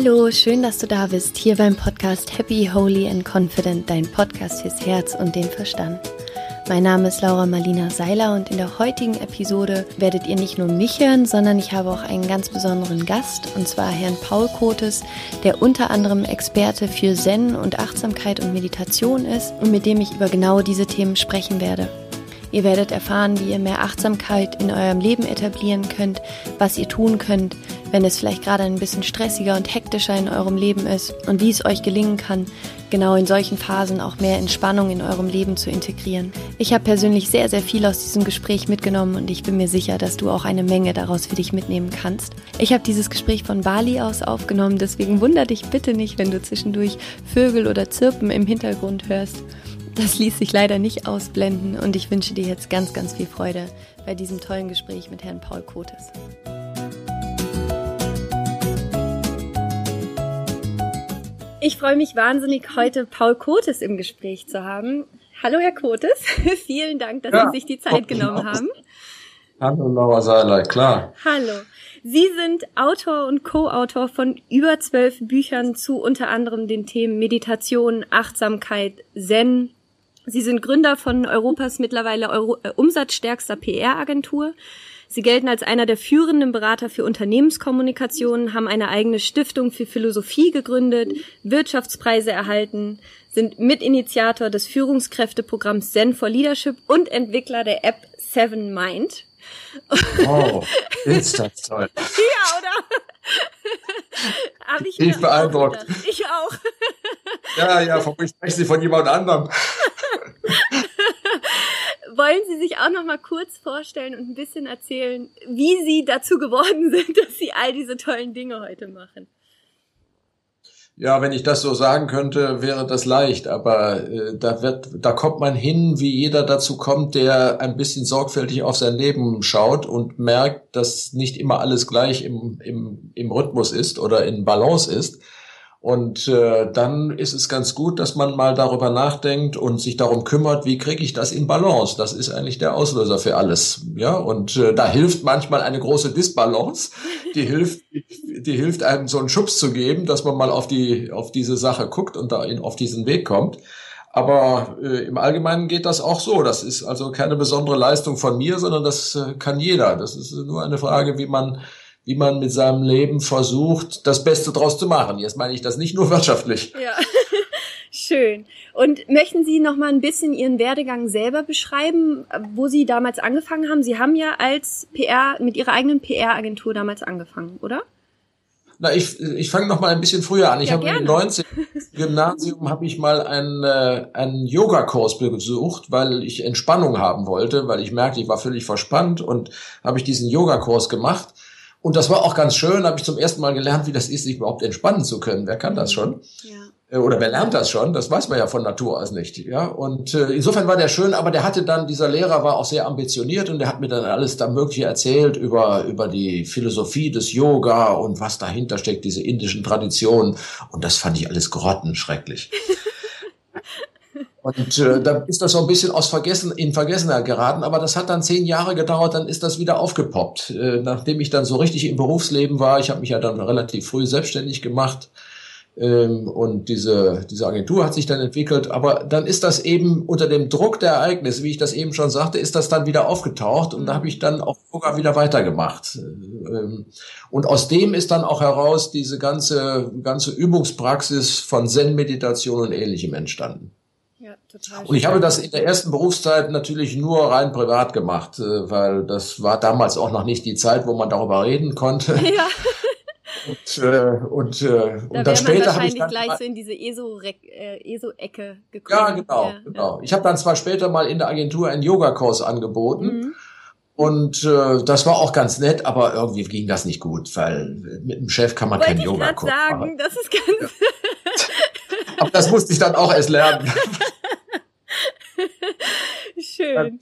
Hallo, schön, dass du da bist, hier beim Podcast Happy, Holy and Confident, dein Podcast fürs Herz und den Verstand. Mein Name ist Laura Marlina Seiler und in der heutigen Episode werdet ihr nicht nur mich hören, sondern ich habe auch einen ganz besonderen Gast und zwar Herrn Paul Kotes, der unter anderem Experte für Zen und Achtsamkeit und Meditation ist und mit dem ich über genau diese Themen sprechen werde. Ihr werdet erfahren, wie ihr mehr Achtsamkeit in eurem Leben etablieren könnt, was ihr tun könnt, wenn es vielleicht gerade ein bisschen stressiger und hektischer in eurem Leben ist und wie es euch gelingen kann, genau in solchen Phasen auch mehr Entspannung in eurem Leben zu integrieren. Ich habe persönlich sehr, sehr viel aus diesem Gespräch mitgenommen und ich bin mir sicher, dass du auch eine Menge daraus für dich mitnehmen kannst. Ich habe dieses Gespräch von Bali aus aufgenommen, deswegen wunder dich bitte nicht, wenn du zwischendurch Vögel oder Zirpen im Hintergrund hörst. Das ließ sich leider nicht ausblenden und ich wünsche dir jetzt ganz, ganz viel Freude bei diesem tollen Gespräch mit Herrn Paul Kotes. Ich freue mich wahnsinnig, heute Paul Kotes im Gespräch zu haben. Hallo, Herr Kotes. Vielen Dank, dass ja, Sie sich die Zeit genommen haben. Hallo, Laura Seiler, klar. Hallo. Sie sind Autor und Co-Autor von über zwölf Büchern zu unter anderem den Themen Meditation, Achtsamkeit, Zen, Sie sind Gründer von Europas mittlerweile Euro äh, umsatzstärkster PR-Agentur. Sie gelten als einer der führenden Berater für Unternehmenskommunikation, haben eine eigene Stiftung für Philosophie gegründet, Wirtschaftspreise erhalten, sind Mitinitiator des Führungskräfteprogramms Zen for Leadership und Entwickler der App Seven Mind. Oh, ist das toll. ja, oder? Hab ich ich beeindruckt. Ich auch. ja, ja, ich spreche Sie von jemand anderem. Wollen Sie sich auch noch mal kurz vorstellen und ein bisschen erzählen, wie Sie dazu geworden sind, dass Sie all diese tollen Dinge heute machen? Ja, wenn ich das so sagen könnte, wäre das leicht, aber äh, da wird, da kommt man hin, wie jeder dazu kommt, der ein bisschen sorgfältig auf sein Leben schaut und merkt, dass nicht immer alles gleich im, im, im Rhythmus ist oder in Balance ist. Und äh, dann ist es ganz gut, dass man mal darüber nachdenkt und sich darum kümmert, wie kriege ich das in Balance? Das ist eigentlich der Auslöser für alles. Ja, und äh, da hilft manchmal eine große Disbalance. Die hilft, die hilft einem so einen Schubs zu geben, dass man mal auf die auf diese Sache guckt und da in, auf diesen Weg kommt. Aber äh, im Allgemeinen geht das auch so. Das ist also keine besondere Leistung von mir, sondern das äh, kann jeder. Das ist nur eine Frage, wie man wie man mit seinem Leben versucht, das Beste draus zu machen. Jetzt meine ich das nicht nur wirtschaftlich. Ja. Schön. Und möchten Sie noch mal ein bisschen Ihren Werdegang selber beschreiben, wo Sie damals angefangen haben? Sie haben ja als PR mit Ihrer eigenen PR-Agentur damals angefangen, oder? Na, ich, ich fange noch mal ein bisschen früher an. Ich ja, habe im 19. Gymnasium habe ich mal einen, äh, einen Yoga-Kurs besucht, weil ich Entspannung haben wollte, weil ich merkte, ich war völlig verspannt und habe ich diesen Yoga-Kurs gemacht. Und das war auch ganz schön, habe ich zum ersten Mal gelernt, wie das ist, sich überhaupt entspannen zu können. Wer kann das schon? Ja. Äh, oder wer lernt das schon? Das weiß man ja von Natur aus nicht. Ja, und äh, insofern war der schön, aber der hatte dann, dieser Lehrer war auch sehr ambitioniert und der hat mir dann alles da Mögliche erzählt über, über die Philosophie des Yoga und was dahinter steckt, diese indischen Traditionen. Und das fand ich alles grottenschrecklich. Und äh, da ist das so ein bisschen aus Vergessen, in Vergessenheit geraten, aber das hat dann zehn Jahre gedauert, dann ist das wieder aufgepoppt. Äh, nachdem ich dann so richtig im Berufsleben war, ich habe mich ja dann relativ früh selbstständig gemacht ähm, und diese, diese Agentur hat sich dann entwickelt, aber dann ist das eben unter dem Druck der Ereignisse, wie ich das eben schon sagte, ist das dann wieder aufgetaucht und da habe ich dann auch sogar wieder weitergemacht. Ähm, und aus dem ist dann auch heraus diese ganze, ganze Übungspraxis von Zen-Meditation und ähnlichem entstanden. Total und ich habe das in der ersten Berufszeit natürlich nur rein privat gemacht, äh, weil das war damals auch noch nicht die Zeit, wo man darüber reden konnte. Ja. Und, äh, und, äh, da und dann später habe ich dann gleich so in diese ESO-Ecke äh, ESO gekommen. Ja, genau, ja, genau. Ja. Ich habe dann zwar später mal in der Agentur einen Yogakurs angeboten. Mhm. Und äh, das war auch ganz nett, aber irgendwie ging das nicht gut, weil mit dem Chef kann man keinen Yogakurs machen. sagen, das ist ganz. aber das musste ich dann auch erst lernen. Schön.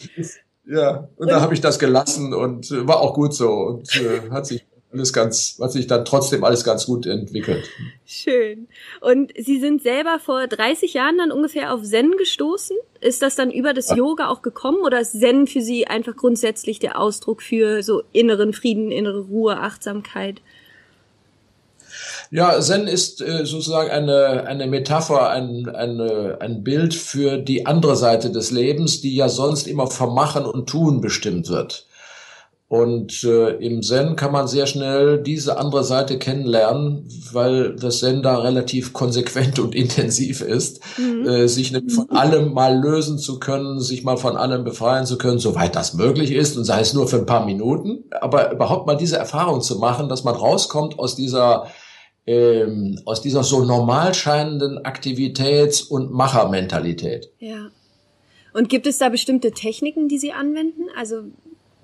Ja, und, und da habe ich das gelassen und äh, war auch gut so und äh, hat sich alles ganz, hat sich dann trotzdem alles ganz gut entwickelt. Schön. Und Sie sind selber vor 30 Jahren dann ungefähr auf Zen gestoßen? Ist das dann über das Yoga auch gekommen oder ist Zen für Sie einfach grundsätzlich der Ausdruck für so inneren Frieden, innere Ruhe, Achtsamkeit? Ja, Zen ist äh, sozusagen eine, eine Metapher, ein, eine, ein Bild für die andere Seite des Lebens, die ja sonst immer vom Machen und Tun bestimmt wird. Und äh, im Zen kann man sehr schnell diese andere Seite kennenlernen, weil das Zen da relativ konsequent und intensiv ist, mhm. äh, sich nämlich von allem mal lösen zu können, sich mal von allem befreien zu können, soweit das möglich ist und sei es nur für ein paar Minuten. Aber überhaupt mal diese Erfahrung zu machen, dass man rauskommt aus dieser ähm, aus dieser so normal scheinenden Aktivitäts- und Machermentalität. Ja. Und gibt es da bestimmte Techniken, die Sie anwenden? Also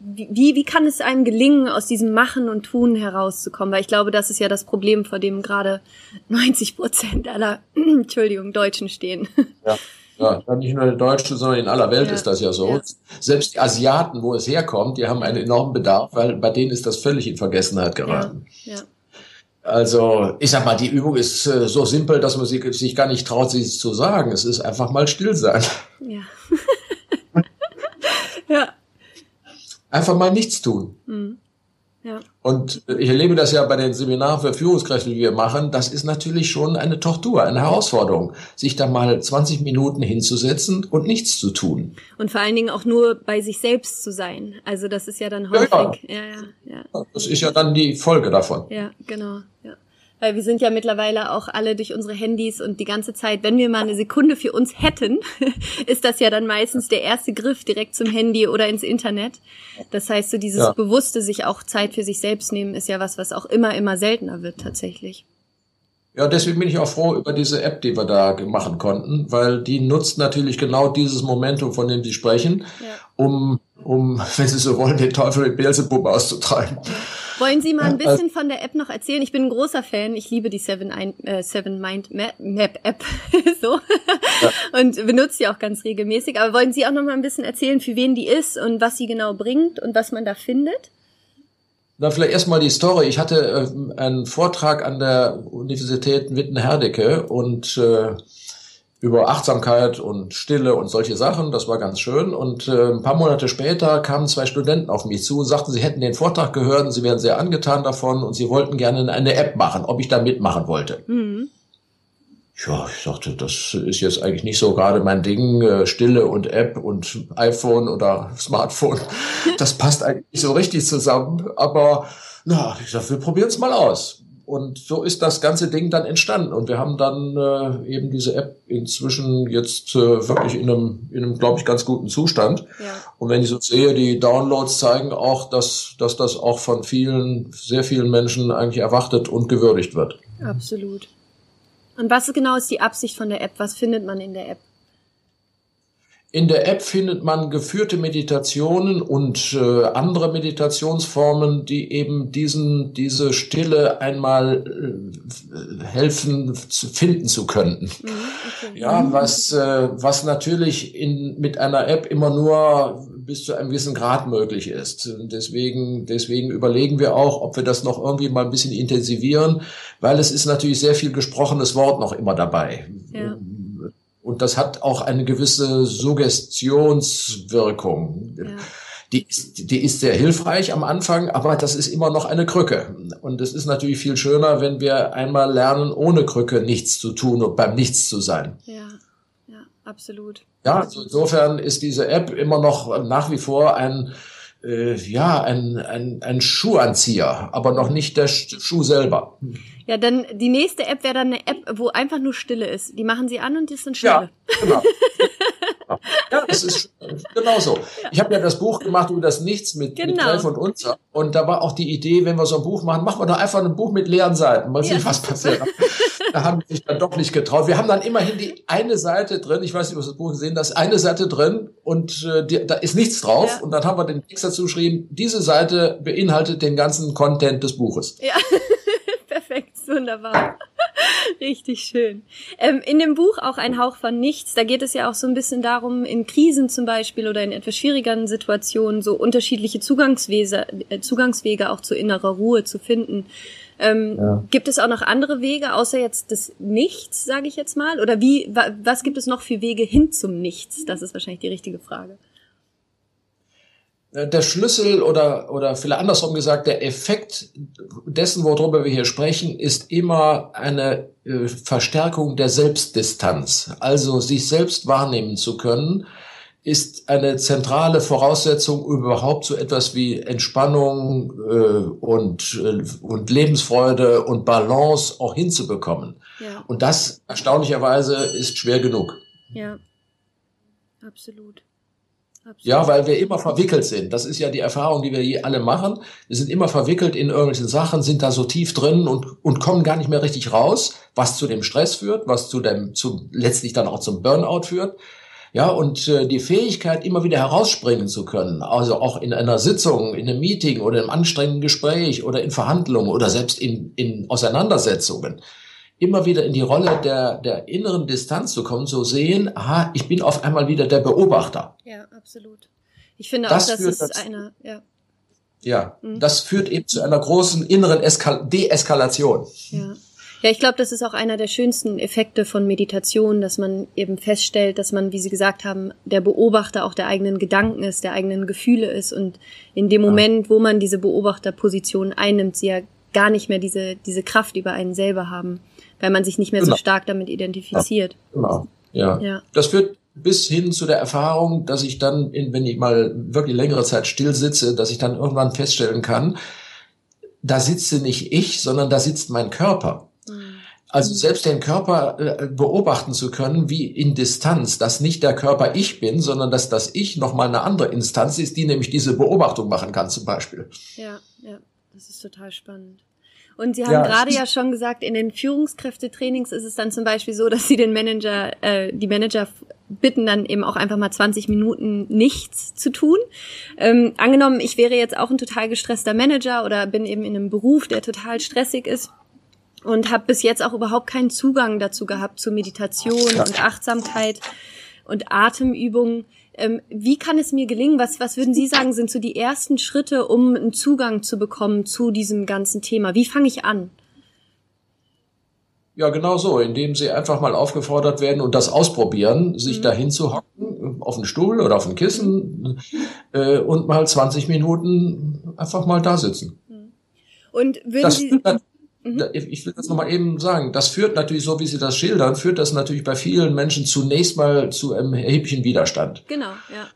wie, wie kann es einem gelingen, aus diesem Machen und Tun herauszukommen? Weil ich glaube, das ist ja das Problem, vor dem gerade 90 Prozent aller, Entschuldigung, Deutschen stehen. Ja. Ja, nicht nur in Deutschen, sondern in aller Welt ja. ist das ja so. Ja. Selbst die Asiaten, wo es herkommt, die haben einen enormen Bedarf, weil bei denen ist das völlig in Vergessenheit geraten. Ja. ja. Also, ich sag mal, die Übung ist äh, so simpel, dass man sich, sich gar nicht traut, sie zu sagen. Es ist einfach mal still sein. Ja. ja. Einfach mal nichts tun. Mhm. Ja. Und ich erlebe das ja bei den Seminaren für Führungskräfte, die wir machen. Das ist natürlich schon eine Tortur, eine Herausforderung, sich da mal 20 Minuten hinzusetzen und nichts zu tun. Und vor allen Dingen auch nur bei sich selbst zu sein. Also das ist ja dann häufig. Ja, ja. ja, ja. Das ist ja dann die Folge davon. Ja, genau. Ja weil wir sind ja mittlerweile auch alle durch unsere Handys und die ganze Zeit, wenn wir mal eine Sekunde für uns hätten, ist das ja dann meistens der erste Griff direkt zum Handy oder ins Internet. Das heißt, so dieses ja. bewusste sich auch Zeit für sich selbst nehmen, ist ja was, was auch immer, immer seltener wird tatsächlich. Ja, deswegen bin ich auch froh über diese App, die wir da machen konnten, weil die nutzt natürlich genau dieses Momentum, von dem Sie sprechen, ja. um, um, wenn Sie so wollen, den Teufel mit Beelzebub auszutreiben. Wollen Sie mal ein bisschen von der App noch erzählen? Ich bin ein großer Fan. Ich liebe die Seven, ein, äh, Seven Mind Map App so ja. und benutze sie auch ganz regelmäßig. Aber wollen Sie auch noch mal ein bisschen erzählen, für wen die ist und was sie genau bringt und was man da findet? Na, vielleicht erstmal die Story. Ich hatte äh, einen Vortrag an der Universität Witten-Herdecke und äh, über Achtsamkeit und Stille und solche Sachen. Das war ganz schön. Und äh, ein paar Monate später kamen zwei Studenten auf mich zu und sagten, sie hätten den Vortrag gehört und sie wären sehr angetan davon und sie wollten gerne eine App machen, ob ich da mitmachen wollte. Mhm. Ja, ich dachte, das ist jetzt eigentlich nicht so gerade mein Ding, äh, Stille und App und iPhone oder Smartphone. Das passt eigentlich nicht so richtig zusammen. Aber na, ich dachte, wir probieren es mal aus. Und so ist das ganze Ding dann entstanden. Und wir haben dann äh, eben diese App inzwischen jetzt äh, wirklich in einem, in einem glaube ich, ganz guten Zustand. Ja. Und wenn ich so sehe, die Downloads zeigen auch, dass, dass das auch von vielen, sehr vielen Menschen eigentlich erwartet und gewürdigt wird. Absolut. Und was genau ist die Absicht von der App? Was findet man in der App? In der App findet man geführte Meditationen und äh, andere Meditationsformen, die eben diesen, diese Stille einmal äh, helfen zu finden zu können. Mhm, okay. Ja, was, äh, was natürlich in, mit einer App immer nur bis zu einem gewissen Grad möglich ist. Deswegen, deswegen überlegen wir auch, ob wir das noch irgendwie mal ein bisschen intensivieren, weil es ist natürlich sehr viel gesprochenes Wort noch immer dabei. Ja. Und das hat auch eine gewisse Suggestionswirkung. Ja. Die, ist, die ist sehr hilfreich am Anfang, aber das ist immer noch eine Krücke. Und es ist natürlich viel schöner, wenn wir einmal lernen, ohne Krücke nichts zu tun und beim Nichts zu sein. Ja, ja, absolut. Ja, also insofern ist diese App immer noch nach wie vor ein, äh, ja, ein, ein, ein Schuhanzieher, aber noch nicht der Schuh selber. Ja, dann die nächste App wäre dann eine App, wo einfach nur Stille ist. Die machen sie an und die sind Stille. Ja, genau. ja, das ist genau so. Ich habe ja das Buch gemacht über das Nichts mit, genau. mit Treff und Unser. Und da war auch die Idee, wenn wir so ein Buch machen, machen wir doch einfach ein Buch mit leeren Seiten. Mal sehen, ja. was passiert. da haben die sich dann doch nicht getraut. Wir haben dann immerhin die eine Seite drin, ich weiß nicht, ob Sie das Buch gesehen das eine Seite drin und äh, die, da ist nichts drauf. Ja. Und dann haben wir den Text dazu geschrieben, diese Seite beinhaltet den ganzen Content des Buches. Ja. Wunderbar. Richtig schön. Ähm, in dem Buch auch ein Hauch von nichts, da geht es ja auch so ein bisschen darum, in Krisen zum Beispiel oder in etwas schwierigeren Situationen so unterschiedliche Zugangswege, äh, Zugangswege auch zu innerer Ruhe zu finden. Ähm, ja. Gibt es auch noch andere Wege, außer jetzt des Nichts, sage ich jetzt mal? Oder wie, wa, was gibt es noch für Wege hin zum Nichts? Das ist wahrscheinlich die richtige Frage. Äh, der Schlüssel oder, oder vielleicht andersrum gesagt, der Effekt dessen, worüber wir hier sprechen, ist immer eine äh, Verstärkung der Selbstdistanz. Also sich selbst wahrnehmen zu können, ist eine zentrale Voraussetzung, überhaupt so etwas wie Entspannung äh, und, äh, und Lebensfreude und Balance auch hinzubekommen. Ja. Und das erstaunlicherweise ist schwer genug. Ja, absolut. Absolut. Ja, weil wir immer verwickelt sind. Das ist ja die Erfahrung, die wir hier alle machen. Wir sind immer verwickelt in irgendwelchen Sachen, sind da so tief drin und, und kommen gar nicht mehr richtig raus, was zu dem Stress führt, was zu dem, zu, letztlich dann auch zum Burnout führt. Ja, und äh, die Fähigkeit, immer wieder herausspringen zu können, also auch in einer Sitzung, in einem Meeting oder im anstrengenden Gespräch oder in Verhandlungen oder selbst in, in Auseinandersetzungen, immer wieder in die Rolle der, der inneren Distanz zu kommen, zu sehen, aha, ich bin auf einmal wieder der Beobachter. Ja, absolut. Ich finde das auch, das ist eine, ja. Ja, mhm. das führt eben zu einer großen inneren Eskal Deeskalation. Ja. Ja, ich glaube, das ist auch einer der schönsten Effekte von Meditation, dass man eben feststellt, dass man, wie Sie gesagt haben, der Beobachter auch der eigenen Gedanken ist, der eigenen Gefühle ist und in dem Moment, wo man diese Beobachterposition einnimmt, sie ja gar nicht mehr diese, diese Kraft über einen selber haben weil man sich nicht mehr genau. so stark damit identifiziert. Genau. Ja. ja. Das führt bis hin zu der Erfahrung, dass ich dann, wenn ich mal wirklich längere Zeit still sitze, dass ich dann irgendwann feststellen kann, da sitze nicht ich, sondern da sitzt mein Körper. Mhm. Also selbst den Körper äh, beobachten zu können, wie in Distanz, dass nicht der Körper ich bin, sondern dass das Ich nochmal eine andere Instanz ist, die nämlich diese Beobachtung machen kann zum Beispiel. Ja, ja, das ist total spannend. Und Sie haben ja, gerade ja schon gesagt, in den Führungskräftetrainings ist es dann zum Beispiel so, dass Sie den Manager, äh, die Manager bitten dann eben auch einfach mal 20 Minuten nichts zu tun. Ähm, angenommen, ich wäre jetzt auch ein total gestresster Manager oder bin eben in einem Beruf, der total stressig ist und habe bis jetzt auch überhaupt keinen Zugang dazu gehabt zu Meditation und Achtsamkeit und Atemübungen. Ähm, wie kann es mir gelingen? Was, was würden Sie sagen, sind so die ersten Schritte, um einen Zugang zu bekommen zu diesem ganzen Thema? Wie fange ich an? Ja, genau so, indem sie einfach mal aufgefordert werden und das ausprobieren, sich mhm. dahin zu hocken, auf einen Stuhl oder auf ein Kissen äh, und mal 20 Minuten einfach mal da sitzen. Mhm. Und würden das Sie Mhm. Ich will das nochmal eben sagen. Das führt natürlich, so wie Sie das schildern, führt das natürlich bei vielen Menschen zunächst mal zu einem erheblichen Widerstand. Genau, ja.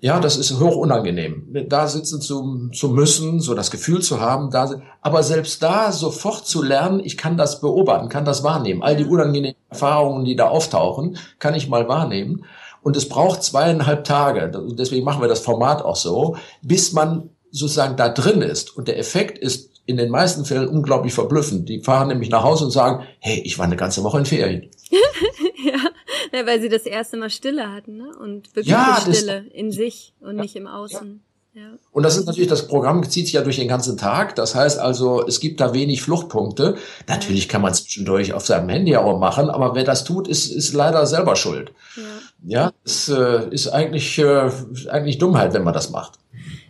Ja, das ist hoch unangenehm. Da sitzen zu, zu müssen, so das Gefühl zu haben, da, aber selbst da sofort zu lernen, ich kann das beobachten, kann das wahrnehmen. All die unangenehmen Erfahrungen, die da auftauchen, kann ich mal wahrnehmen. Und es braucht zweieinhalb Tage, deswegen machen wir das Format auch so, bis man sozusagen da drin ist. Und der Effekt ist in den meisten Fällen unglaublich verblüffend. Die fahren nämlich nach Hause und sagen, hey, ich war eine ganze Woche in Ferien. ja, weil sie das erste Mal Stille hatten, ne? Und wirklich ja, Stille in sich und ja, nicht im Außen. Ja. Und das ist natürlich, das Programm zieht sich ja durch den ganzen Tag. Das heißt also, es gibt da wenig Fluchtpunkte. Natürlich kann man zwischendurch auf seinem Handy auch machen, aber wer das tut, ist, ist leider selber schuld. Ja, ja es äh, ist eigentlich, äh, eigentlich Dummheit, wenn man das macht.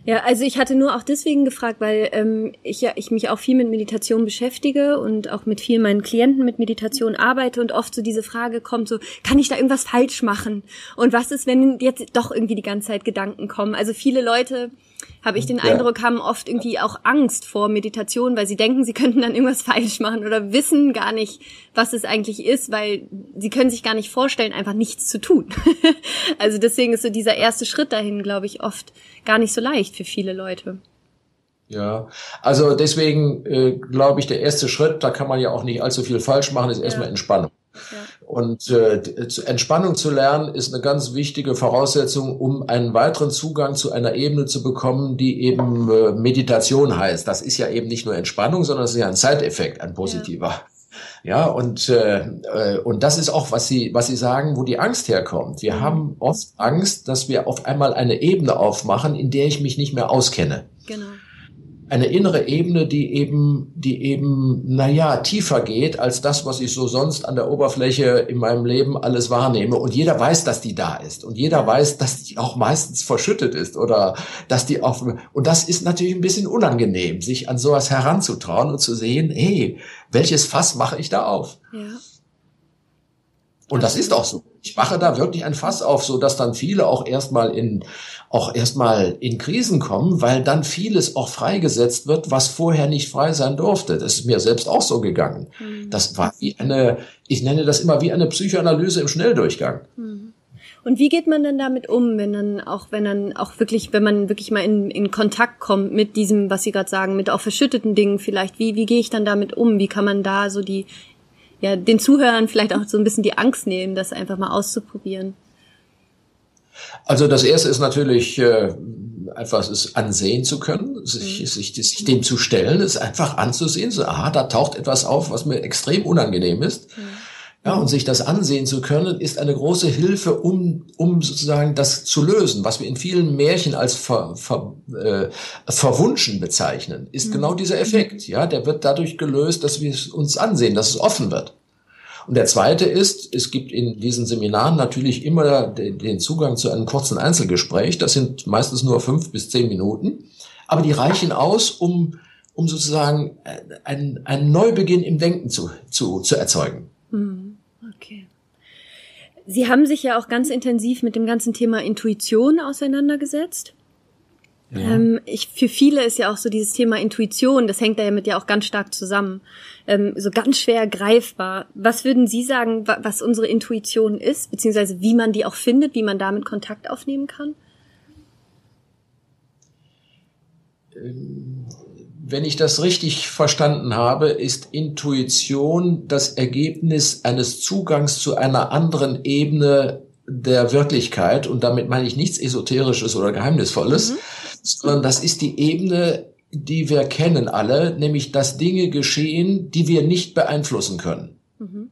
Ja, also ich hatte nur auch deswegen gefragt, weil ähm, ich ja ich mich auch viel mit Meditation beschäftige und auch mit vielen meinen Klienten mit Meditation arbeite und oft so diese Frage kommt so, kann ich da irgendwas falsch machen? Und was ist, wenn jetzt doch irgendwie die ganze Zeit Gedanken kommen? Also viele Leute habe ich den ja. Eindruck, haben oft irgendwie auch Angst vor Meditation, weil sie denken, sie könnten dann irgendwas falsch machen oder wissen gar nicht, was es eigentlich ist, weil sie können sich gar nicht vorstellen, einfach nichts zu tun. also deswegen ist so dieser erste Schritt dahin, glaube ich, oft gar nicht so leicht für viele Leute. Ja, also deswegen äh, glaube ich, der erste Schritt, da kann man ja auch nicht allzu viel falsch machen, ist erstmal ja. Und äh, Entspannung zu lernen ist eine ganz wichtige Voraussetzung, um einen weiteren Zugang zu einer Ebene zu bekommen, die eben äh, Meditation heißt. Das ist ja eben nicht nur Entspannung, sondern es ist ja ein Zeiteffekt, ein positiver. Ja. Ja, und, äh, äh, und das ist auch, was Sie, was Sie sagen, wo die Angst herkommt. Wir mhm. haben oft Angst, dass wir auf einmal eine Ebene aufmachen, in der ich mich nicht mehr auskenne. Genau eine innere Ebene, die eben, die eben, naja, tiefer geht als das, was ich so sonst an der Oberfläche in meinem Leben alles wahrnehme. Und jeder weiß, dass die da ist. Und jeder weiß, dass die auch meistens verschüttet ist oder dass die auch, und das ist natürlich ein bisschen unangenehm, sich an sowas heranzutrauen und zu sehen, hey, welches Fass mache ich da auf? Ja. Und das ist auch so. Ich mache da wirklich ein Fass auf, so dass dann viele auch erstmal in, auch erstmal in Krisen kommen, weil dann vieles auch freigesetzt wird, was vorher nicht frei sein durfte. Das ist mir selbst auch so gegangen. Mhm. Das war wie eine, ich nenne das immer wie eine Psychoanalyse im Schnelldurchgang. Mhm. Und wie geht man denn damit um, wenn dann auch, wenn dann auch wirklich, wenn man wirklich mal in, in Kontakt kommt mit diesem, was Sie gerade sagen, mit auch verschütteten Dingen vielleicht? Wie, wie gehe ich dann damit um? Wie kann man da so die ja, den Zuhörern vielleicht auch so ein bisschen die Angst nehmen, das einfach mal auszuprobieren? Also das erste ist natürlich äh, einfach es ansehen zu können, sich, mhm. sich, sich dem zu stellen, es einfach anzusehen, so, aha, da taucht etwas auf, was mir extrem unangenehm ist. Mhm. Ja, und sich das ansehen zu können, ist eine große Hilfe, um, um sozusagen das zu lösen. Was wir in vielen Märchen als ver, ver, äh, verwunschen bezeichnen, ist mhm. genau dieser Effekt. Ja, der wird dadurch gelöst, dass wir es uns ansehen, dass es offen wird. Und der zweite ist, es gibt in diesen Seminaren natürlich immer den Zugang zu einem kurzen Einzelgespräch. Das sind meistens nur fünf bis zehn Minuten. Aber die reichen aus, um, um sozusagen einen, einen Neubeginn im Denken zu, zu, zu erzeugen. Mhm. Okay. Sie haben sich ja auch ganz intensiv mit dem ganzen Thema Intuition auseinandergesetzt. Ja. Ähm, ich, für viele ist ja auch so dieses Thema Intuition, das hängt da ja mit ja auch ganz stark zusammen, ähm, so ganz schwer greifbar. Was würden Sie sagen, was unsere Intuition ist, beziehungsweise wie man die auch findet, wie man damit Kontakt aufnehmen kann? Ähm, wenn ich das richtig verstanden habe, ist Intuition das Ergebnis eines Zugangs zu einer anderen Ebene der Wirklichkeit. Und damit meine ich nichts Esoterisches oder Geheimnisvolles, mhm. sondern das ist die Ebene, die wir kennen alle, nämlich dass Dinge geschehen, die wir nicht beeinflussen können. Mhm.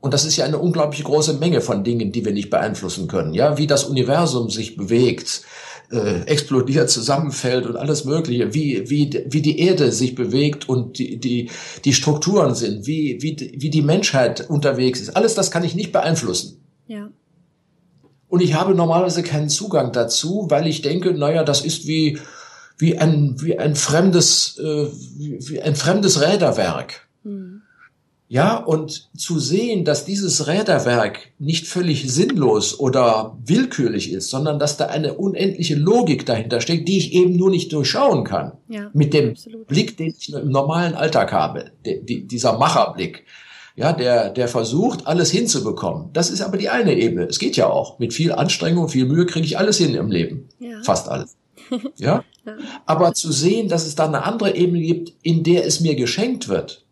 Und das ist ja eine unglaublich große Menge von Dingen, die wir nicht beeinflussen können. Ja, wie das Universum sich bewegt, äh, explodiert, zusammenfällt und alles Mögliche, wie, wie, wie die Erde sich bewegt und die, die, die Strukturen sind, wie, wie, wie die Menschheit unterwegs ist. Alles das kann ich nicht beeinflussen. Ja. Und ich habe normalerweise keinen Zugang dazu, weil ich denke, naja, das ist wie, wie ein, wie ein fremdes, äh, wie, wie ein fremdes Räderwerk. Mhm. Ja, und zu sehen, dass dieses Räderwerk nicht völlig sinnlos oder willkürlich ist, sondern dass da eine unendliche Logik dahinter steckt, die ich eben nur nicht durchschauen kann. Ja, mit dem absolut. Blick, den ich im normalen Alltag habe, de, die, dieser Macherblick. Ja, der, der versucht, alles hinzubekommen. Das ist aber die eine Ebene. Es geht ja auch. Mit viel Anstrengung, viel Mühe kriege ich alles hin im Leben. Ja. Fast alles. Ja? Aber zu sehen, dass es da eine andere Ebene gibt, in der es mir geschenkt wird,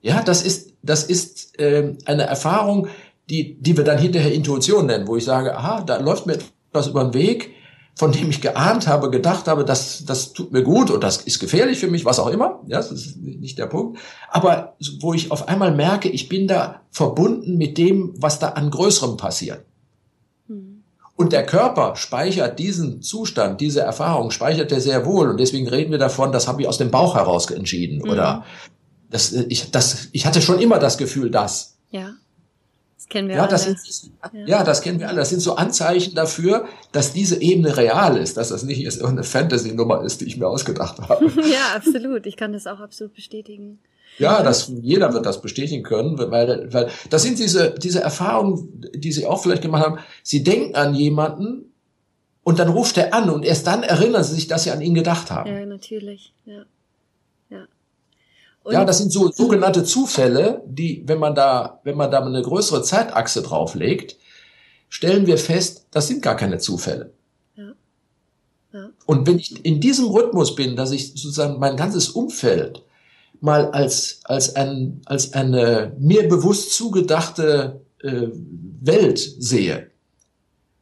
Ja, das ist, das ist äh, eine Erfahrung, die, die wir dann hinterher Intuition nennen, wo ich sage, aha, da läuft mir etwas über den Weg, von dem ich geahnt habe, gedacht habe, das, das tut mir gut und das ist gefährlich für mich, was auch immer. Ja, das ist nicht der Punkt. Aber wo ich auf einmal merke, ich bin da verbunden mit dem, was da an Größerem passiert. Und der Körper speichert diesen Zustand, diese Erfahrung, speichert er sehr wohl. Und deswegen reden wir davon, das habe ich aus dem Bauch heraus entschieden. Mhm. Oder das, äh, ich, das, ich hatte schon immer das Gefühl, dass. Ja. Das kennen wir ja, alle. Das sind, ja. ja, das kennen wir alle. Das sind so Anzeichen dafür, dass diese Ebene real ist, dass das nicht irgendeine Fantasy-Nummer ist, die ich mir ausgedacht habe. ja, absolut. Ich kann das auch absolut bestätigen. Ja, das, jeder wird das bestätigen können, weil, weil das sind diese, diese Erfahrungen, die Sie auch vielleicht gemacht haben. Sie denken an jemanden und dann ruft er an und erst dann erinnern Sie sich, dass Sie an ihn gedacht haben. Ja, natürlich. Ja. Und ja, das sind so sogenannte Zufälle, die, wenn man da, wenn man da eine größere Zeitachse drauflegt, stellen wir fest, das sind gar keine Zufälle. Ja. Ja. Und wenn ich in diesem Rhythmus bin, dass ich sozusagen mein ganzes Umfeld mal als, als, ein, als eine mir bewusst zugedachte äh, Welt sehe,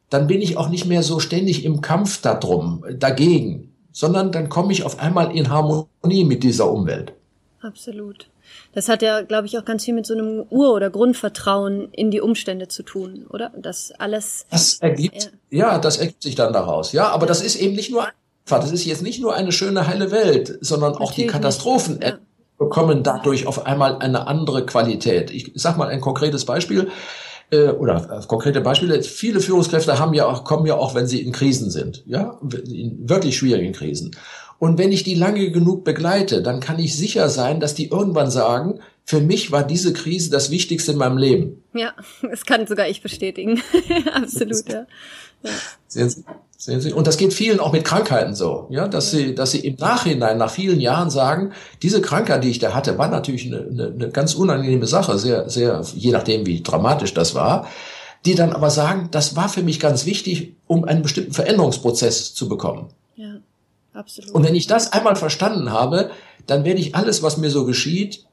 dann bin ich auch nicht mehr so ständig im Kampf darum, dagegen, sondern dann komme ich auf einmal in Harmonie mit dieser Umwelt. Absolut. Das hat ja, glaube ich, auch ganz viel mit so einem Ur- oder Grundvertrauen in die Umstände zu tun, oder? Das alles. Das ergibt, ja, ja das ergibt sich dann daraus. Ja, aber das ist eben nicht nur einfach. Das ist jetzt nicht nur eine schöne heile Welt, sondern Natürlich auch die Katastrophen ja. Bekommen dadurch auf einmal eine andere Qualität. Ich sag mal ein konkretes Beispiel äh, oder äh, konkrete Beispiele. Viele Führungskräfte haben ja auch, kommen ja auch, wenn sie in Krisen sind, ja, in wirklich schwierigen Krisen. Und wenn ich die lange genug begleite, dann kann ich sicher sein, dass die irgendwann sagen, für mich war diese Krise das Wichtigste in meinem Leben. Ja, das kann sogar ich bestätigen. Absolut, ja. Sehen Sie, sehen Sie? Und das geht vielen auch mit Krankheiten so, ja, dass sie, dass sie im Nachhinein, nach vielen Jahren sagen, diese Krankheit, die ich da hatte, war natürlich eine, eine, eine ganz unangenehme Sache, sehr, sehr, je nachdem, wie dramatisch das war, die dann aber sagen, das war für mich ganz wichtig, um einen bestimmten Veränderungsprozess zu bekommen. Ja, absolut. Und wenn ich das einmal verstanden habe, dann werde ich alles, was mir so geschieht,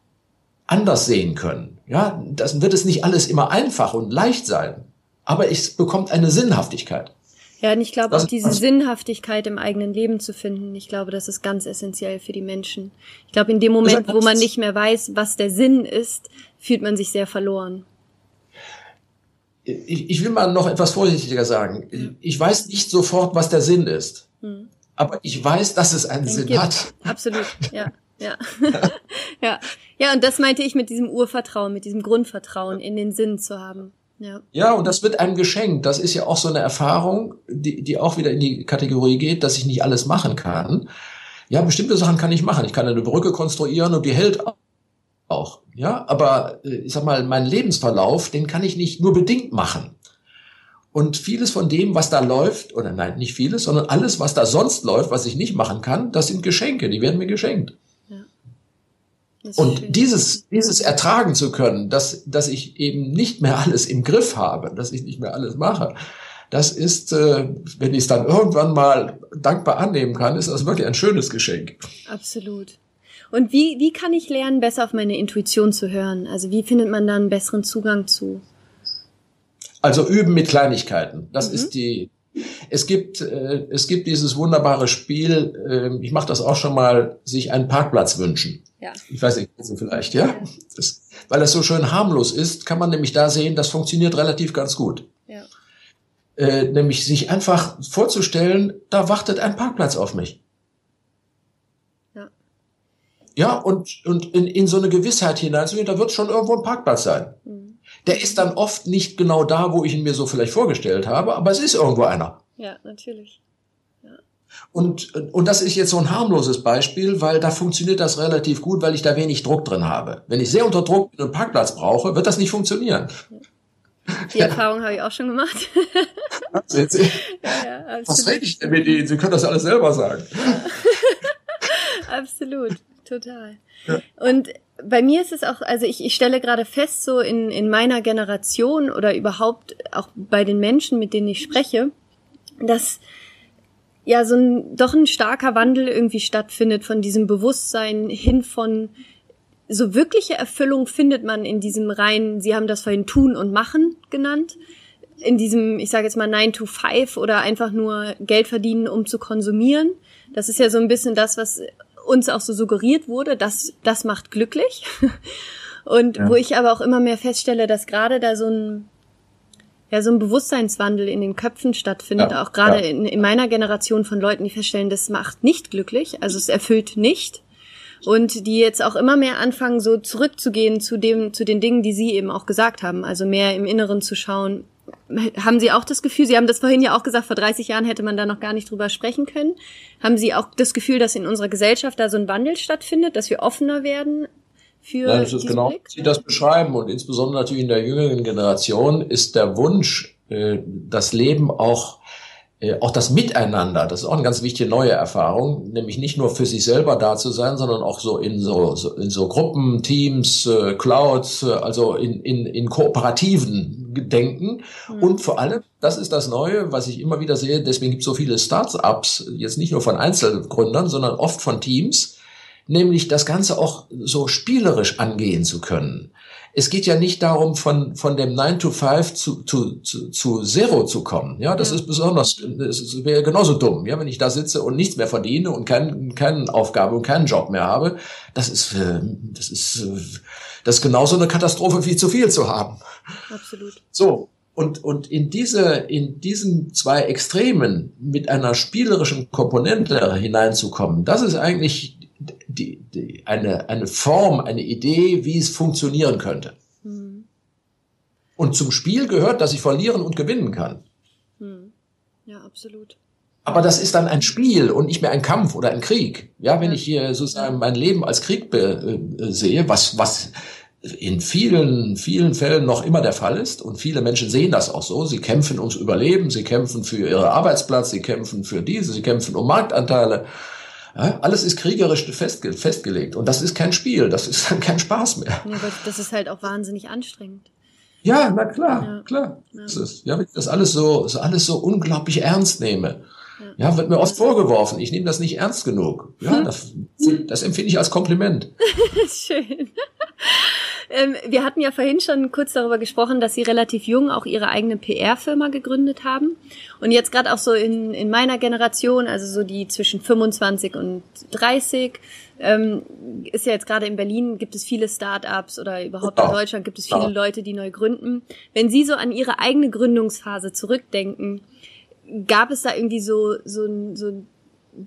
anders sehen können. Ja, das wird es nicht alles immer einfach und leicht sein, aber es bekommt eine Sinnhaftigkeit. Ja, und ich glaube auch diese Sinnhaftigkeit im eigenen Leben zu finden, ich glaube, das ist ganz essentiell für die Menschen. Ich glaube, in dem Moment, wo man nicht mehr weiß, was der Sinn ist, fühlt man sich sehr verloren. Ich, ich will mal noch etwas vorsichtiger sagen. Ich weiß nicht sofort, was der Sinn ist. Hm. Aber ich weiß, dass es einen Den Sinn gibt. hat. Absolut, ja. Ja. ja. Ja, und das meinte ich mit diesem Urvertrauen, mit diesem Grundvertrauen in den Sinn zu haben. Ja. ja, und das wird einem geschenkt. Das ist ja auch so eine Erfahrung, die, die auch wieder in die Kategorie geht, dass ich nicht alles machen kann. Ja, bestimmte Sachen kann ich machen. Ich kann eine Brücke konstruieren und die hält auch. Ja, aber äh, ich sag mal, mein Lebensverlauf, den kann ich nicht nur bedingt machen. Und vieles von dem, was da läuft, oder nein, nicht vieles, sondern alles, was da sonst läuft, was ich nicht machen kann, das sind Geschenke, die werden mir geschenkt. Und schön. dieses, dieses ertragen zu können, dass, dass ich eben nicht mehr alles im Griff habe, dass ich nicht mehr alles mache, das ist, äh, wenn ich es dann irgendwann mal dankbar annehmen kann, ist das wirklich ein schönes Geschenk. Absolut. Und wie, wie kann ich lernen, besser auf meine Intuition zu hören? Also wie findet man da einen besseren Zugang zu? Also üben mit Kleinigkeiten. Das mhm. ist die. Es gibt, äh, es gibt dieses wunderbare Spiel, äh, ich mache das auch schon mal, sich einen Parkplatz wünschen. Ja. Ich weiß nicht, vielleicht, ja? Das, weil das so schön harmlos ist, kann man nämlich da sehen, das funktioniert relativ ganz gut. Ja. Äh, nämlich sich einfach vorzustellen, da wartet ein Parkplatz auf mich. Ja. Ja, und, und in, in so eine Gewissheit hineinzugehen, da wird schon irgendwo ein Parkplatz sein. Mhm. Der ist dann oft nicht genau da, wo ich ihn mir so vielleicht vorgestellt habe, aber es ist irgendwo einer. Ja, natürlich. Und, und das ist jetzt so ein harmloses Beispiel, weil da funktioniert das relativ gut, weil ich da wenig Druck drin habe. Wenn ich sehr unter Druck einen Parkplatz brauche, wird das nicht funktionieren. Die Erfahrung habe ich auch schon gemacht. ja, ja, Was rede ich denn mit Ihnen? Sie können das alles selber sagen. absolut, total. Ja. Und bei mir ist es auch, also ich, ich stelle gerade fest, so in, in meiner Generation oder überhaupt auch bei den Menschen, mit denen ich spreche, dass ja so ein doch ein starker Wandel irgendwie stattfindet von diesem Bewusstsein hin von so wirkliche Erfüllung findet man in diesem reinen, Sie haben das vorhin tun und machen genannt, in diesem, ich sage jetzt mal 9 to 5 oder einfach nur Geld verdienen, um zu konsumieren. Das ist ja so ein bisschen das, was uns auch so suggeriert wurde, das, das macht glücklich. Und ja. wo ich aber auch immer mehr feststelle, dass gerade da so ein, ja so ein Bewusstseinswandel in den Köpfen stattfindet, ja, auch gerade ja. in, in meiner Generation von Leuten, die feststellen, das macht nicht glücklich, also es erfüllt nicht und die jetzt auch immer mehr anfangen, so zurückzugehen zu dem, zu den Dingen, die Sie eben auch gesagt haben, also mehr im Inneren zu schauen. Haben Sie auch das Gefühl, Sie haben das vorhin ja auch gesagt, vor 30 Jahren hätte man da noch gar nicht drüber sprechen können. Haben Sie auch das Gefühl, dass in unserer Gesellschaft da so ein Wandel stattfindet, dass wir offener werden für Nein, das ist genau, Blick? Sie das beschreiben und insbesondere natürlich in der jüngeren Generation ist der Wunsch, äh, das Leben auch auch das Miteinander, das ist auch eine ganz wichtige neue Erfahrung, nämlich nicht nur für sich selber da zu sein, sondern auch so in so, so in so Gruppen, Teams, äh, Clouds, äh, also in, in, in kooperativen Denken mhm. und vor allem, das ist das Neue, was ich immer wieder sehe, deswegen gibt es so viele Startups, jetzt nicht nur von Einzelgründern, sondern oft von Teams, nämlich das Ganze auch so spielerisch angehen zu können. Es geht ja nicht darum, von, von dem 9 to 5 zu, zu, zu, zu Zero zu kommen. Ja, das ja. ist besonders, das wäre genauso dumm. Ja, wenn ich da sitze und nichts mehr verdiene und kein, keine Aufgabe und keinen Job mehr habe, das ist, äh, das ist, äh, das ist genauso eine Katastrophe wie zu viel zu haben. Absolut. So. Und, und in diese, in diesen zwei Extremen mit einer spielerischen Komponente hineinzukommen, das ist eigentlich die, die, eine, eine Form, eine Idee, wie es funktionieren könnte. Mhm. Und zum Spiel gehört, dass ich verlieren und gewinnen kann. Mhm. Ja, absolut. Aber das ist dann ein Spiel und nicht mehr ein Kampf oder ein Krieg. Ja, wenn ja. ich hier sozusagen mein Leben als Krieg be, äh, sehe, was, was in vielen, vielen Fällen noch immer der Fall ist. Und viele Menschen sehen das auch so. Sie kämpfen ums Überleben, sie kämpfen für ihren Arbeitsplatz, sie kämpfen für diese, sie kämpfen um Marktanteile. Ja, alles ist kriegerisch festge festgelegt. Und das ist kein Spiel, das ist dann kein Spaß mehr. Ja, aber das ist halt auch wahnsinnig anstrengend. Ja, na klar, ja. klar. Ja. Das ist, ja, wenn ich das alles so, so alles so unglaublich ernst nehme. Ja. ja, wird mir oft vorgeworfen, ich nehme das nicht ernst genug. Ja, das, das empfinde ich als Kompliment. Schön. Ähm, wir hatten ja vorhin schon kurz darüber gesprochen, dass Sie relativ jung auch Ihre eigene PR-Firma gegründet haben. Und jetzt gerade auch so in, in meiner Generation, also so die zwischen 25 und 30, ähm, ist ja jetzt gerade in Berlin, gibt es viele Start-ups oder überhaupt in Deutschland gibt es viele Leute, die neu gründen. Wenn Sie so an Ihre eigene Gründungsphase zurückdenken, gab es da irgendwie so, so, so,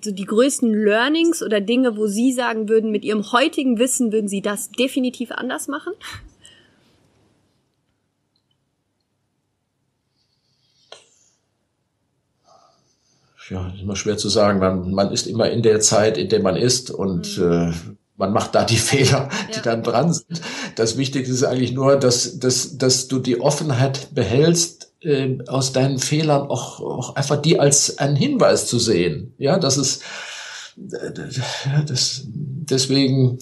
so die größten Learnings oder Dinge, wo Sie sagen würden, mit Ihrem heutigen Wissen würden Sie das definitiv anders machen? Ja, ist immer schwer zu sagen. Man, man ist immer in der Zeit, in der man ist und mhm. äh, man macht da die Fehler, die ja. dann dran sind. Das Wichtigste ist eigentlich nur, dass, dass, dass du die Offenheit behältst, äh, aus deinen Fehlern auch, auch einfach die als einen Hinweis zu sehen. Ja, das ist das, deswegen,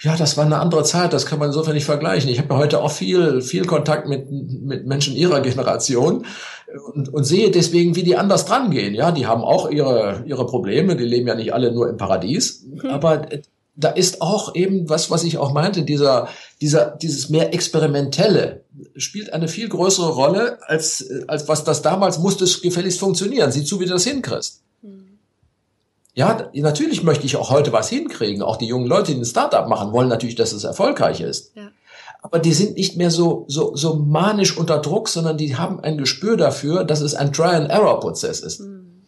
ja, das war eine andere Zeit, das kann man insofern nicht vergleichen. Ich habe heute auch viel, viel Kontakt mit, mit Menschen ihrer Generation und, und sehe deswegen, wie die anders dran gehen. Ja, die haben auch ihre, ihre Probleme, die leben ja nicht alle nur im Paradies, mhm. aber da ist auch eben was, was ich auch meinte, dieser, dieser, dieses mehr experimentelle spielt eine viel größere Rolle als, als was das damals musste es gefälligst funktionieren. Sieh zu, wie du das hinkriegst. Mhm. Ja, natürlich möchte ich auch heute was hinkriegen. Auch die jungen Leute, die ein Startup machen, wollen natürlich, dass es erfolgreich ist. Ja. Aber die sind nicht mehr so, so, so manisch unter Druck, sondern die haben ein Gespür dafür, dass es ein Try-and-Error-Prozess ist. Mhm.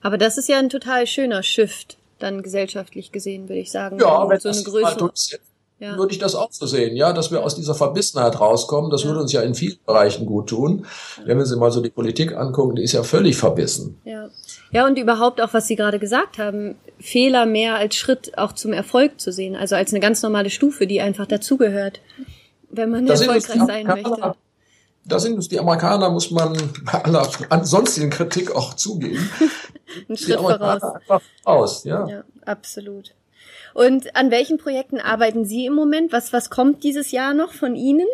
Aber das ist ja ein total schöner Shift dann gesellschaftlich gesehen, würde ich sagen. Ja, wenn so eine Größe. Ja. würde ich das auch so sehen, ja, dass wir aus dieser Verbissenheit rauskommen. Das ja. würde uns ja in vielen Bereichen gut tun. Wenn Sie mal so die Politik angucken, die ist ja völlig verbissen. Ja. Ja, und überhaupt auch, was Sie gerade gesagt haben, Fehler mehr als Schritt auch zum Erfolg zu sehen, also als eine ganz normale Stufe, die einfach dazugehört, wenn man das erfolgreich sein möchte. Da sind uns die Amerikaner, muss man bei aller ansonsten Kritik auch zugeben. Ein Schritt voraus. Einfach aus, ja. ja, absolut. Und an welchen Projekten arbeiten Sie im Moment? Was, was kommt dieses Jahr noch von Ihnen?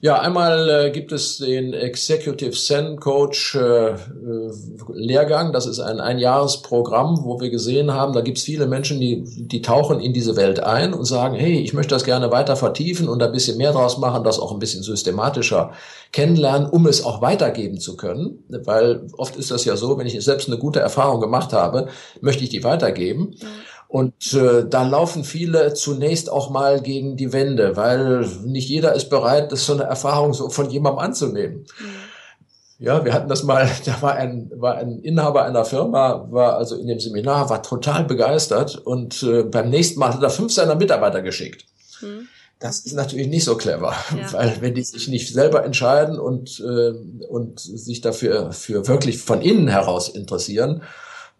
Ja, einmal äh, gibt es den Executive Zen Coach äh, äh, Lehrgang. Das ist ein Einjahresprogramm, wo wir gesehen haben, da gibt es viele Menschen, die, die tauchen in diese Welt ein und sagen, hey, ich möchte das gerne weiter vertiefen und ein bisschen mehr draus machen, das auch ein bisschen systematischer kennenlernen, um es auch weitergeben zu können. Weil oft ist das ja so, wenn ich selbst eine gute Erfahrung gemacht habe, möchte ich die weitergeben. Mhm. Und äh, da laufen viele zunächst auch mal gegen die Wände, weil nicht jeder ist bereit, das so eine Erfahrung so von jemandem anzunehmen. Mhm. Ja, wir hatten das mal, da war ein, war ein Inhaber einer Firma, war also in dem Seminar, war total begeistert und äh, beim nächsten Mal hat er fünf seiner Mitarbeiter geschickt. Mhm. Das ist natürlich nicht so clever, ja. weil wenn die sich nicht selber entscheiden und, äh, und sich dafür für wirklich von innen heraus interessieren,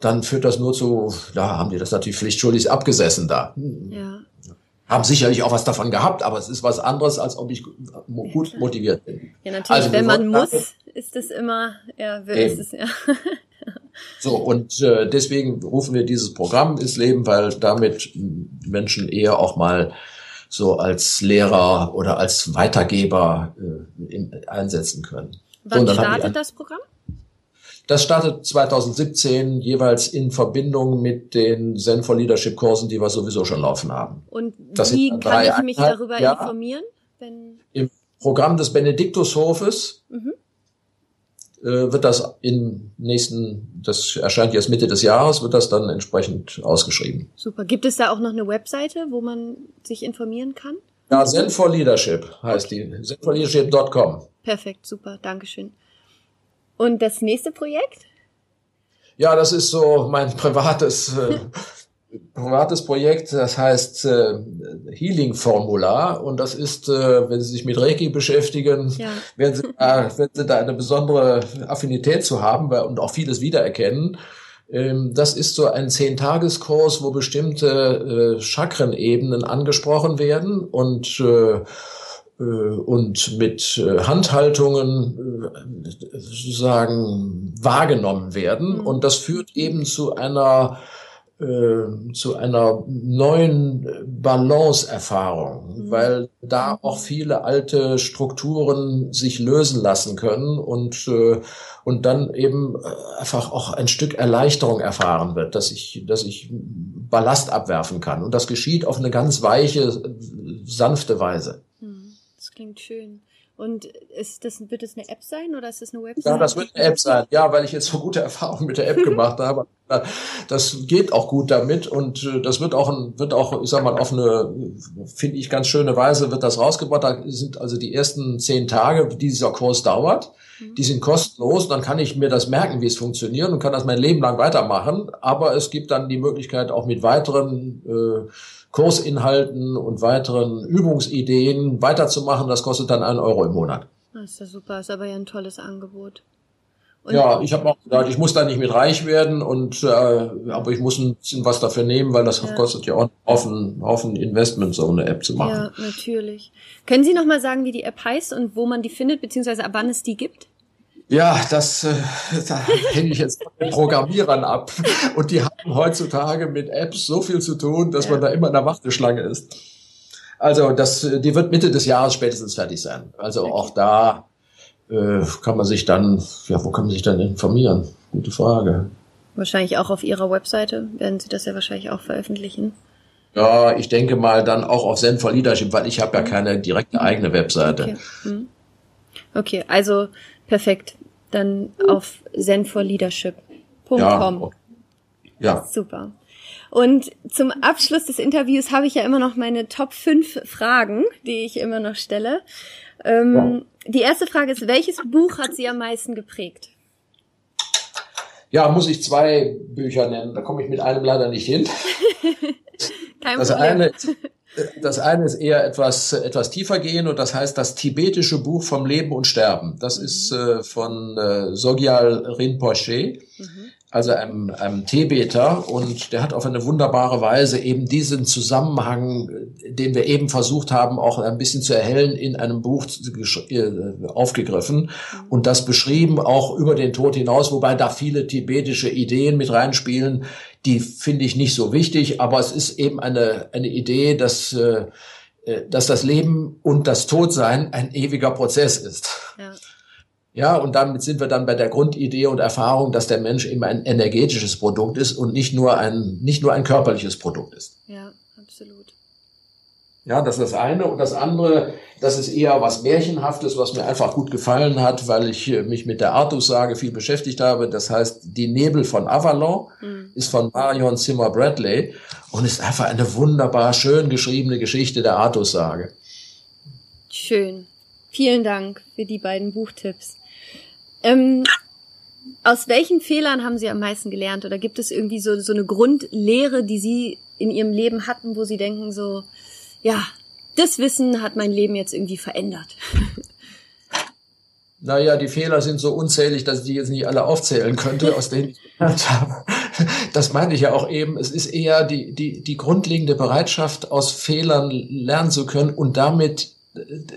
dann führt das nur zu, da haben die das natürlich pflichtschuldig abgesessen da. Ja. Haben sicherlich auch was davon gehabt, aber es ist was anderes, als ob ich gut motiviert bin. Ja, natürlich, also, wenn man muss, ist es immer, ja, will ist es, ja. So, und äh, deswegen rufen wir dieses Programm ins Leben, weil damit Menschen eher auch mal so als Lehrer oder als Weitergeber äh, in, einsetzen können. Wann startet das Programm? Das startet 2017 jeweils in Verbindung mit den Zen for Leadership Kursen, die wir sowieso schon laufen haben. Und das wie kann ich mich Einheit, darüber ja, informieren? Wenn Im Programm des Benediktushofes mhm. äh, wird das im nächsten, das erscheint jetzt Mitte des Jahres, wird das dann entsprechend ausgeschrieben. Super. Gibt es da auch noch eine Webseite, wo man sich informieren kann? Ja, Zen for Leadership heißt okay. die. zenforleadership.com. Perfekt, super, Dankeschön. Und das nächste Projekt? Ja, das ist so mein privates, äh, privates Projekt. Das heißt äh, Healing Formular. Und das ist, äh, wenn Sie sich mit Reiki beschäftigen, ja. werden, Sie, werden Sie da eine besondere Affinität zu haben weil, und auch vieles wiedererkennen. Ähm, das ist so ein Zehntageskurs, wo bestimmte äh, Chakrenebenen angesprochen werden und äh, und mit äh, Handhaltungen äh, sozusagen wahrgenommen werden. Mhm. Und das führt eben zu einer zu einer neuen Balance-Erfahrung, mhm. weil da auch viele alte Strukturen sich lösen lassen können und und dann eben einfach auch ein Stück Erleichterung erfahren wird, dass ich dass ich Ballast abwerfen kann und das geschieht auf eine ganz weiche, sanfte Weise klingt schön. Und ist das, wird es eine App sein oder ist das eine Website? Ja, das wird eine App sein. Ja, weil ich jetzt so gute Erfahrungen mit der App gemacht habe. Das geht auch gut damit und äh, das wird auch, ein, wird auch, ich sag mal, auf eine, finde ich, ganz schöne Weise wird das rausgebracht. Da sind also die ersten zehn Tage, die dieser Kurs dauert. Mhm. Die sind kostenlos, dann kann ich mir das merken, wie es funktioniert und kann das mein Leben lang weitermachen. Aber es gibt dann die Möglichkeit, auch mit weiteren äh, Kursinhalten und weiteren Übungsideen weiterzumachen. Das kostet dann einen Euro im Monat. Das ist ja super, ist aber ja ein tolles Angebot. Und ja, ich habe auch gesagt, ich muss da nicht mit reich werden und äh, aber ich muss ein bisschen was dafür nehmen, weil das ja. kostet ja auch einen Haufen, Haufen Investment, so eine App zu machen. Ja, natürlich. Können Sie noch mal sagen, wie die App heißt und wo man die findet, beziehungsweise ab wann es die gibt? Ja, das äh, da hänge ich jetzt von den Programmierern ab. Und die haben heutzutage mit Apps so viel zu tun, dass ja. man da immer in der Warteschlange ist. Also das, die wird Mitte des Jahres spätestens fertig sein. Also okay. auch da äh, kann man sich dann, ja, wo kann man sich dann informieren? Gute Frage. Wahrscheinlich auch auf Ihrer Webseite werden Sie das ja wahrscheinlich auch veröffentlichen. Ja, ich denke mal dann auch auf Zen for Leadership, weil ich habe ja mhm. keine direkte eigene Webseite. Okay, mhm. okay also perfekt dann auf zenforleadership.com. Ja. ja. Super. Und zum Abschluss des Interviews habe ich ja immer noch meine Top 5 Fragen, die ich immer noch stelle. Ähm, ja. Die erste Frage ist, welches Buch hat Sie am meisten geprägt? Ja, muss ich zwei Bücher nennen. Da komme ich mit einem leider nicht hin. Kein das Problem. Eine, das eine ist eher etwas, etwas tiefer gehen und das heißt das tibetische Buch vom Leben und Sterben. Das mhm. ist äh, von äh, Sogyal Rinpoche. Mhm also einem, einem Tibeter und der hat auf eine wunderbare Weise eben diesen Zusammenhang, den wir eben versucht haben, auch ein bisschen zu erhellen, in einem Buch äh, aufgegriffen mhm. und das beschrieben auch über den Tod hinaus, wobei da viele tibetische Ideen mit reinspielen, die finde ich nicht so wichtig, aber es ist eben eine, eine Idee, dass, äh, äh dass das Leben und das Todsein ein ewiger Prozess ist. Ja. Ja, und damit sind wir dann bei der Grundidee und Erfahrung, dass der Mensch eben ein energetisches Produkt ist und nicht nur ein, nicht nur ein körperliches Produkt ist. Ja, absolut. Ja, das ist das eine. Und das andere, das ist eher was Märchenhaftes, was mir einfach gut gefallen hat, weil ich äh, mich mit der Artus-Sage viel beschäftigt habe. Das heißt, Die Nebel von Avalon mhm. ist von Marion Zimmer Bradley und ist einfach eine wunderbar schön geschriebene Geschichte der Artus-Sage. Schön. Vielen Dank für die beiden Buchtipps. Ähm, aus welchen Fehlern haben Sie am meisten gelernt? Oder gibt es irgendwie so, so eine Grundlehre, die Sie in Ihrem Leben hatten, wo Sie denken so, ja, das Wissen hat mein Leben jetzt irgendwie verändert? Naja, die Fehler sind so unzählig, dass ich die jetzt nicht alle aufzählen könnte, aus denen ich gelernt habe. Das meine ich ja auch eben. Es ist eher die, die, die grundlegende Bereitschaft, aus Fehlern lernen zu können und damit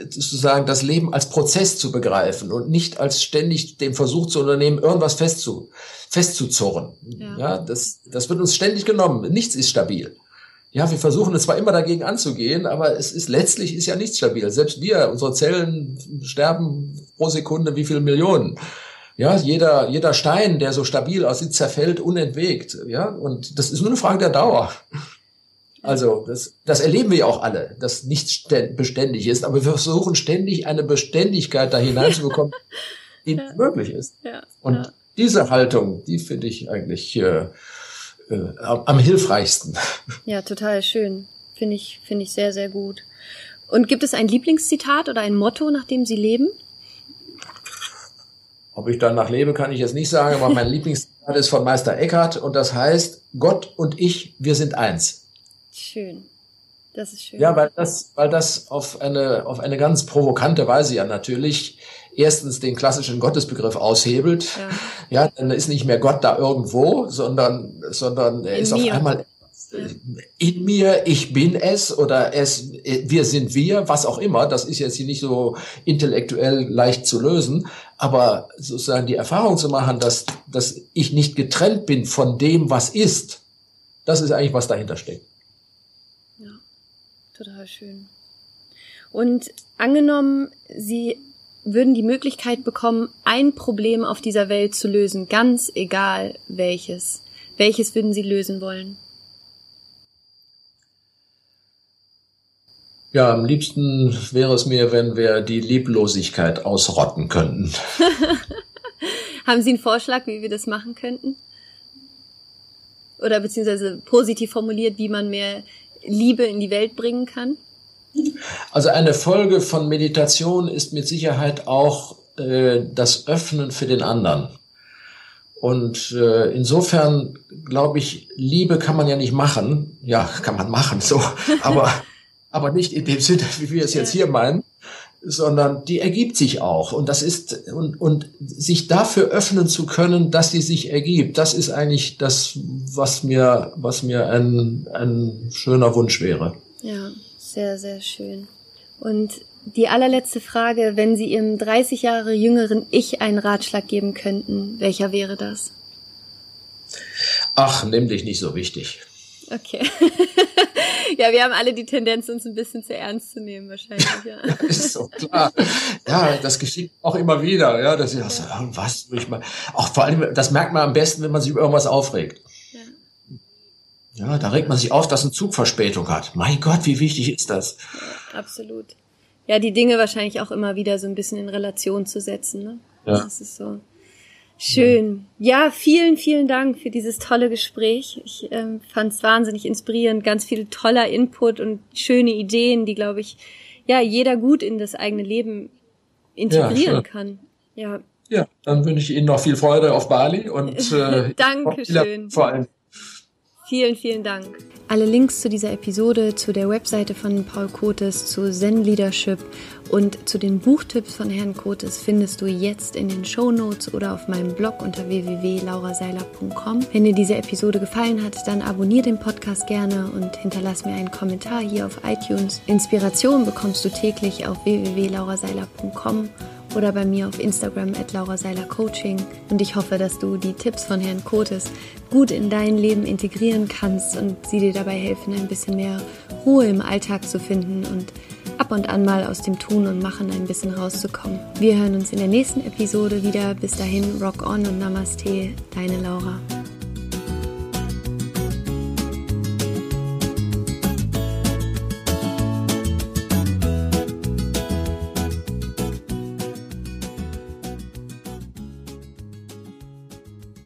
sozusagen das Leben als Prozess zu begreifen und nicht als ständig den Versuch zu unternehmen, irgendwas festzu, festzuzurren. Ja. ja, das, das wird uns ständig genommen. Nichts ist stabil. Ja, wir versuchen es zwar immer dagegen anzugehen, aber es ist letztlich ist ja nichts stabil. Selbst wir, unsere Zellen sterben pro Sekunde wie viele Millionen. Ja, jeder, jeder Stein, der so stabil aussieht, zerfällt unentwegt. Ja, und das ist nur eine Frage der Dauer. Also das, das erleben wir ja auch alle, dass nichts beständig ist, aber wir versuchen ständig eine Beständigkeit da hineinzubekommen, die ja. möglich ist. Ja. Und ja. diese Haltung, die finde ich eigentlich äh, äh, am hilfreichsten. Ja, total schön. Finde ich, finde ich sehr, sehr gut. Und gibt es ein Lieblingszitat oder ein Motto, nach dem Sie leben? Ob ich danach lebe, kann ich jetzt nicht sagen, aber mein Lieblingszitat ist von Meister Eckhart und das heißt, Gott und ich, wir sind eins. Schön. Das ist schön. Ja, weil das, weil das auf eine, auf eine ganz provokante Weise ja natürlich erstens den klassischen Gottesbegriff aushebelt. Ja, ja dann ist nicht mehr Gott da irgendwo, sondern, sondern er In ist mir. auf einmal in mir, ich bin es oder es, wir sind wir, was auch immer. Das ist jetzt hier nicht so intellektuell leicht zu lösen, aber sozusagen die Erfahrung zu machen, dass, dass ich nicht getrennt bin von dem, was ist, das ist eigentlich, was dahinter steckt. Total schön. Und angenommen, Sie würden die Möglichkeit bekommen, ein Problem auf dieser Welt zu lösen, ganz egal welches. Welches würden Sie lösen wollen? Ja, am liebsten wäre es mir, wenn wir die Lieblosigkeit ausrotten könnten. Haben Sie einen Vorschlag, wie wir das machen könnten? Oder beziehungsweise positiv formuliert, wie man mehr Liebe in die Welt bringen kann? Also eine Folge von Meditation ist mit Sicherheit auch äh, das Öffnen für den anderen. Und äh, insofern glaube ich, Liebe kann man ja nicht machen. Ja, kann man machen, so. Aber aber nicht in dem Sinne, wie wir es jetzt hier meinen, sondern die ergibt sich auch. Und das ist, und, und sich dafür öffnen zu können, dass sie sich ergibt, das ist eigentlich das, was mir, was mir ein, ein schöner Wunsch wäre. Ja, sehr, sehr schön. Und die allerletzte Frage, wenn Sie Ihrem 30 Jahre jüngeren Ich einen Ratschlag geben könnten, welcher wäre das? Ach, nimm dich nicht so wichtig. Okay. ja, wir haben alle die Tendenz, uns ein bisschen zu ernst zu nehmen, wahrscheinlich. Ja, ist so klar. Ja, das geschieht auch immer wieder. Ja, dass ich auch so, was will ich mal. Auch vor allem, das merkt man am besten, wenn man sich über irgendwas aufregt. Ja. ja, da regt man sich auf, dass ein Zug Verspätung hat. Mein Gott, wie wichtig ist das? Ja, absolut. Ja, die Dinge wahrscheinlich auch immer wieder so ein bisschen in Relation zu setzen. Ne? Ja. Das ist so. Schön. Ja, vielen, vielen Dank für dieses tolle Gespräch. Ich ähm, fand es wahnsinnig inspirierend, ganz viel toller Input und schöne Ideen, die, glaube ich, ja, jeder gut in das eigene Leben integrieren ja, kann. Ja. Ja, dann wünsche ich Ihnen noch viel Freude auf Bali und äh, Dankeschön. Vor allem. Vielen, vielen Dank. Alle Links zu dieser Episode, zu der Webseite von Paul Kotes, zu Zen Leadership und zu den Buchtipps von Herrn Kotes findest du jetzt in den Show Notes oder auf meinem Blog unter www.lauraseiler.com. Wenn dir diese Episode gefallen hat, dann abonniere den Podcast gerne und hinterlass mir einen Kommentar hier auf iTunes. Inspiration bekommst du täglich auf www.lauraseiler.com oder bei mir auf Instagram at Laura Seiler Coaching. Und ich hoffe, dass du die Tipps von Herrn Kotes gut in dein Leben integrieren kannst und sie dir dabei helfen, ein bisschen mehr Ruhe im Alltag zu finden und ab und an mal aus dem Tun und Machen ein bisschen rauszukommen. Wir hören uns in der nächsten Episode wieder. Bis dahin, rock on und Namaste, deine Laura.